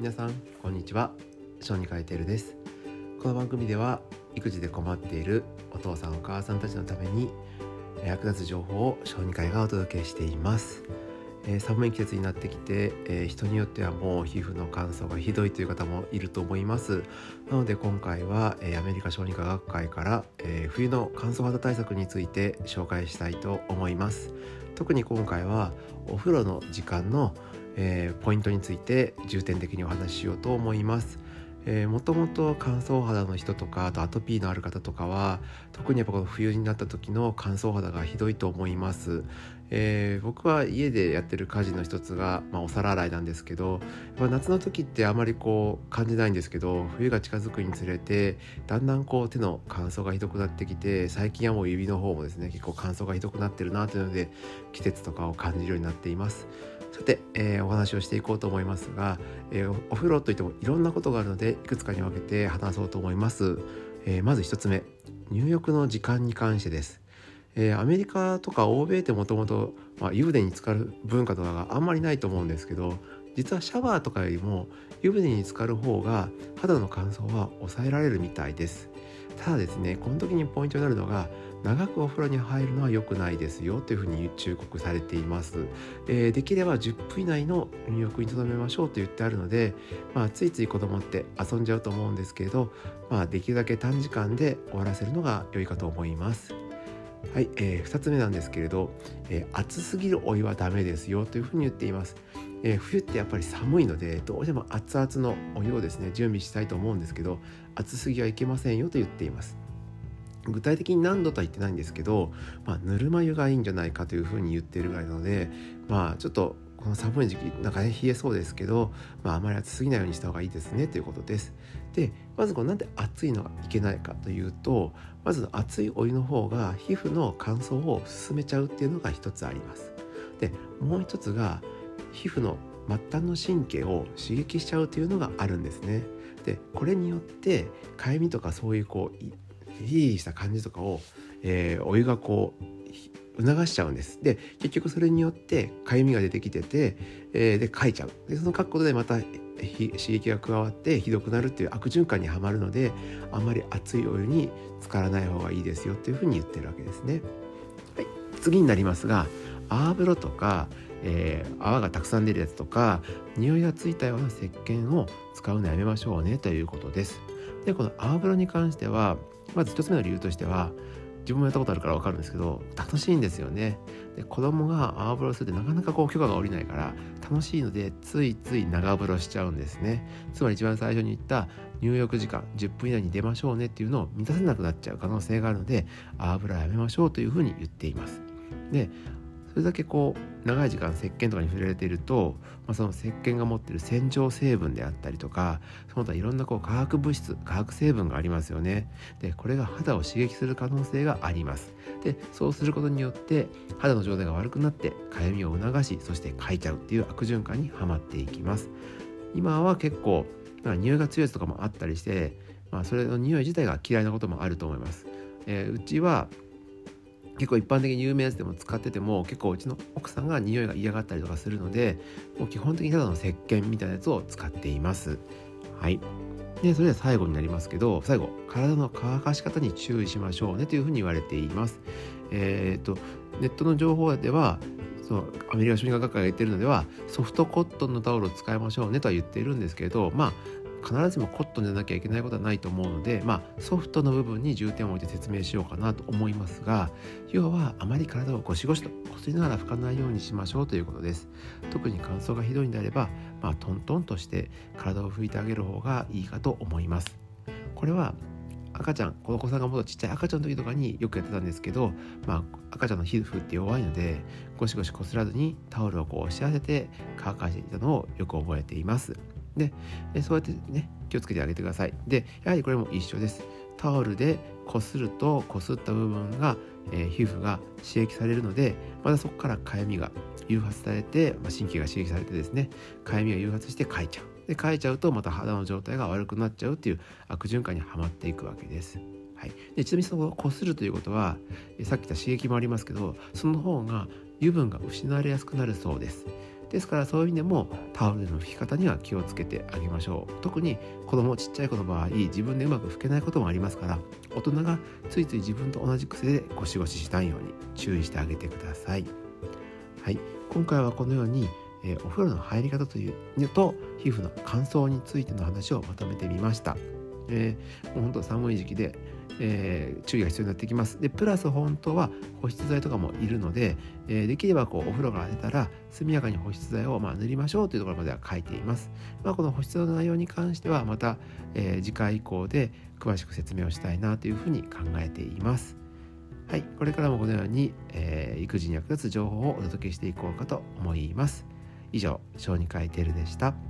皆さんこんにちは。小児科医テルです。この番組では育児で困っているお父さんお母さんたちのために役立つ情報を小児科医がお届けしています。えー、寒い季節になってきて、えー、人によってはもう皮膚の乾燥がひどいという方もいると思います。なので今回は、えー、アメリカ小児科学会から、え冬の乾燥肌対策について紹介したいと思います。特に今回はお風呂の時間の、えポイントについて重点的にお話ししようと思います。もともと乾燥肌の人とかあとアトピーのある方とかは特にやっぱこの冬になった時の乾燥肌がひどいと思います、えー、僕は家でやってる家事の一つが、まあ、お皿洗いなんですけど夏の時ってあまりこう感じないんですけど冬が近づくにつれてだんだんこう手の乾燥がひどくなってきて最近はもう指の方もですね結構乾燥がひどくなってるなというので季節とかを感じるようになっています。さて、えー、お話をしていこうと思いますが、えー、お風呂といってもいろんなことがあるのでいくつかに分けて話そうと思います、えー、まず1つ目入浴の時間に関してです。え、アメリカとか欧米ってもともと湯船に浸かる文化とかがあんまりないと思うんですけど実はシャワーとかよりも湯船に浸かる方が肌の乾燥は抑えられるみたいです。ただですねこの時にポイントになるのが長くお風呂に入るのは良くないですよというふうに忠告されています、えー、できれば10分以内の入浴にとどめましょうと言ってあるので、まあ、ついつい子供って遊んじゃうと思うんですけれど、まあ、できるだけ短時間で終わらせるのが良いかと思います。はい、えー、2つ目なんですけれど、えー、熱すぎるお湯はダメですよというふうに言っています、えー、冬ってやっぱり寒いのでどうしても熱々のお湯をですね準備したいと思うんですけど熱すぎはいけませんよと言っています。具体的に何度とは言ってないんですけど、まあ、ぬるま湯がいいんじゃないかというふうに言ってるぐらいなのでまあちょっとこの寒い時期なんかね冷えそうですけど、まあ、あまり暑すぎないようにした方がいいですねということです。でまずこうなんで熱いのがいけないかというとまず熱いお湯の方が皮膚の乾燥を進めちゃうっていうのが一つあります。でもう一つが皮膚の末端の神経を刺激しちゃうというのがあるんですね。でこれによってかゆみとかそういうこうヒリヒした感じとかを、えー、お湯がこう促しちゃうんですで結局それによってかゆみが出てきてて、えー、でかいちゃうでその書くことでまた刺激が加わってひどくなるっていう悪循環にはまるのであんまり熱いお湯に浸からない方がいいですよっていうふうに言ってるわけですね。はい、次になりますが泡風呂とか、えー、泡がたくさん出るやつとか匂いがついたような石鹸を使うのやめましょうねということです。でこの泡風呂に関してはまず1つ目の理由としては自分もやったことあるから分かるんですけど楽しいんですよね。で子供が泡風呂するってなかなかこう許可が下りないから楽しいのでついつい長風呂しちゃうんですね。つまり一番最初に言った入浴時間10分以内に出ましょうねっていうのを満たせなくなっちゃう可能性があるので泡風呂やめましょうというふうに言っています。でれだけこう長い時間石鹸とかに触れられていると、まあ、その石鹸が持ってる洗浄成分であったりとかその他いろんなこう化学物質化学成分がありますよね。でこれが肌を刺激する可能性があります。でそうすることによって肌の状態が悪くなってかゆみを促しそしてかいちゃうっていう悪循環にはまっていきます。今は結構なんか匂いが強いやつとかもあったりして、まあ、それの匂い自体が嫌いなこともあると思います、えー、うちは結構一般的に有名なやつでも使ってても結構うちの奥さんが匂いが嫌がったりとかするのでもう基本的にただの石鹸みたいなやつを使っています。はい。でそれでは最後になりますけど最後体の乾かし方に注意しましょうねというふうに言われています。えっ、とネットの情報ではそのアメリカ小児科学会が言ってるのではソフトコットンのタオルを使いましょうねとは言っているんですけどまあ必ずしもコットンじゃなきゃいけないことはないと思うので、まあ、ソフトの部分に重点を置いて説明しようかなと思いますが要はあまり体をゴシゴシとこすりながら拭かないようにしましょうということです。特に乾燥がひどいんであれば、まあ、トントンとして体を拭いてあげる方がいいかと思います。これは赤ちゃんこの子さんがもっとちっちゃい赤ちゃんの時とかによくやってたんですけど、まあ、赤ちゃんの皮膚って弱いのでゴシゴシこすらずにタオルをこう押し当てて乾かしていたのをよく覚えています。でそうやってね気をつけてあげてくださいでやはりこれも一緒ですタオルでこするとこすった部分が、えー、皮膚が刺激されるのでまたそこからかゆみが誘発されて、まあ、神経が刺激されてですねかゆみが誘発してかいちゃうでかいちゃうとまた肌の状態が悪くなっちゃうっていう悪循環にはまっていくわけです。はい、でちなみにそのこするということはさっき言った刺激もありますけどその方が油分が失われやすくなるそうです。ですからそういう意味でもタオルでの拭き方には気をつけてあげましょう。特に子供ちっちゃい子の場合自分でうまく拭けないこともありますから大人がついつい自分と同じ癖でゴシゴシしないように注意してあげてください。はい。今回はこのようにえー、お風呂の入り方というのと皮膚の乾燥についての話をまとめてみました、えー、もう本当寒い時期でえー、注意が必要になってきます。でプラス本当は保湿剤とかもいるので、えー、できればこうお風呂から出たら速やかに保湿剤をまあ塗りましょうというところまでは書いています。まあ、この保湿の内容に関してはまた、えー、次回以降で詳しく説明をしたいなというふうに考えています。はい、これからもこのように、えー、育児に役立つ情報をお届けしていこうかと思います。以上、小児科医テルでした。